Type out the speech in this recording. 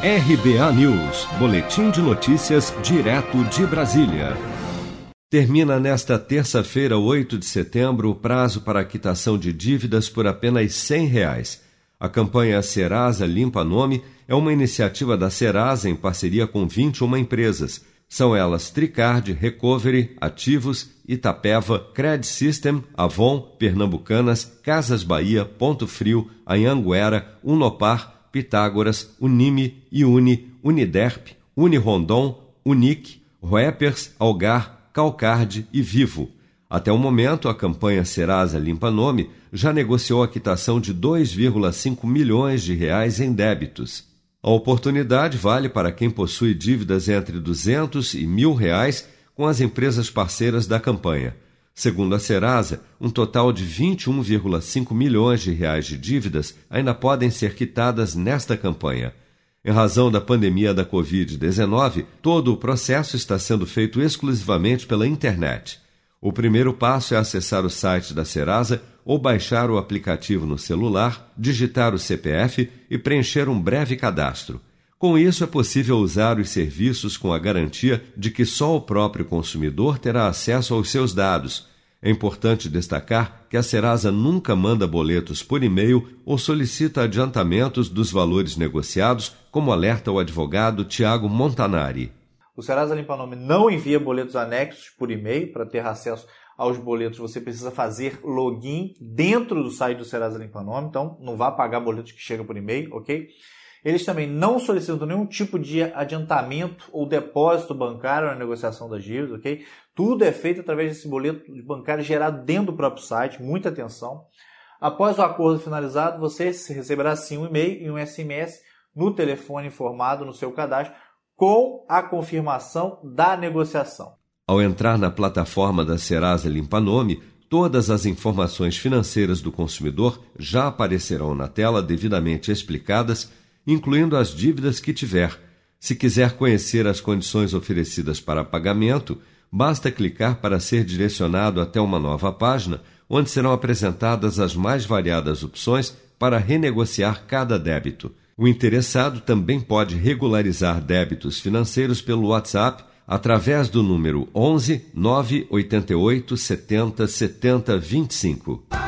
RBA News, Boletim de Notícias, direto de Brasília. Termina nesta terça-feira, 8 de setembro, o prazo para a quitação de dívidas por apenas 100 reais. A campanha Serasa Limpa Nome é uma iniciativa da Serasa em parceria com 21 empresas. São elas Tricard, Recovery, Ativos, Itapeva, Cred System, Avon, Pernambucanas, Casas Bahia, Ponto Frio, Anhanguera, Unopar, Pitágoras, Unime, Iuni, Uniderp, Unirondon, Unic, Roepers, Algar, Calcard e Vivo. Até o momento, a campanha Serasa Limpa Nome já negociou a quitação de 2,5 milhões de reais em débitos. A oportunidade vale para quem possui dívidas entre 200 e mil reais com as empresas parceiras da campanha. Segundo a Serasa, um total de 21,5 milhões de reais de dívidas ainda podem ser quitadas nesta campanha. Em razão da pandemia da Covid-19, todo o processo está sendo feito exclusivamente pela internet. O primeiro passo é acessar o site da Serasa ou baixar o aplicativo no celular, digitar o CPF e preencher um breve cadastro. Com isso, é possível usar os serviços com a garantia de que só o próprio consumidor terá acesso aos seus dados. É importante destacar que a Serasa nunca manda boletos por e-mail ou solicita adiantamentos dos valores negociados, como alerta o advogado Tiago Montanari. O Serasa Limpa Nome não envia boletos anexos por e-mail. Para ter acesso aos boletos, você precisa fazer login dentro do site do Serasa Limpa Nome. Então, não vá pagar boletos que chegam por e-mail, ok? Eles também não solicitam nenhum tipo de adiantamento ou depósito bancário na negociação das dívidas, ok? Tudo é feito através desse boleto bancário gerado dentro do próprio site, muita atenção. Após o acordo finalizado, você receberá sim um e-mail e um SMS no telefone informado no seu cadastro com a confirmação da negociação. Ao entrar na plataforma da Serasa Limpa Nome, todas as informações financeiras do consumidor já aparecerão na tela devidamente explicadas incluindo as dívidas que tiver. Se quiser conhecer as condições oferecidas para pagamento, basta clicar para ser direcionado até uma nova página, onde serão apresentadas as mais variadas opções para renegociar cada débito. O interessado também pode regularizar débitos financeiros pelo WhatsApp através do número 11 988 70 70 25.